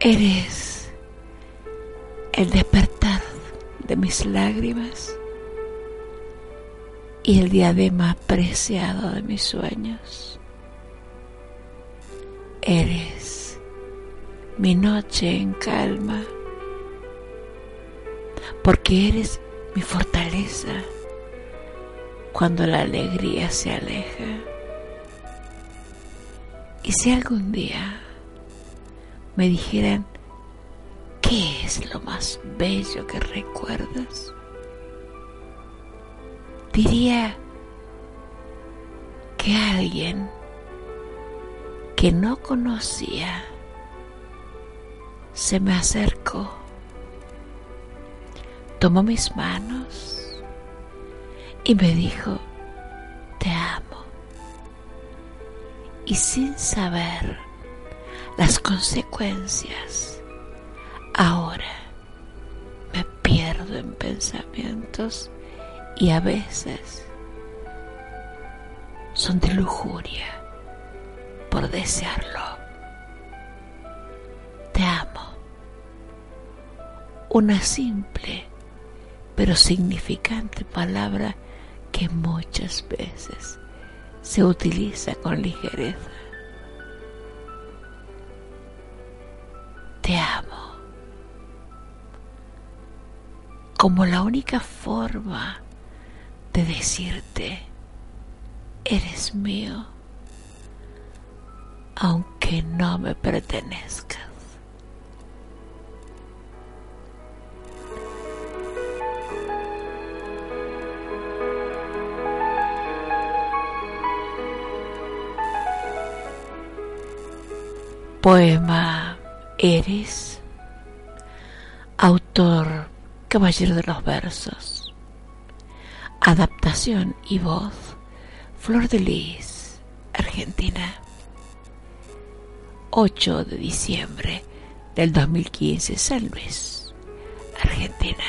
Eres el despertar de mis lágrimas y el diadema preciado de mis sueños. Eres mi noche en calma, porque eres mi fortaleza cuando la alegría se aleja. Y si algún día me dijeran, ¿qué es lo más bello que recuerdas? Diría que alguien que no conocía se me acercó, tomó mis manos y me dijo, te amo. Y sin saber las consecuencias, ahora me pierdo en pensamientos y a veces son de lujuria por desearlo. Te amo. Una simple pero significante palabra que muchas veces se utiliza con ligereza. Te amo. Como la única forma de decirte, eres mío, aunque no me pertenezca. Poema Eres, autor Caballero de los Versos, adaptación y voz Flor de Lis, Argentina, 8 de diciembre del 2015, San Luis, Argentina.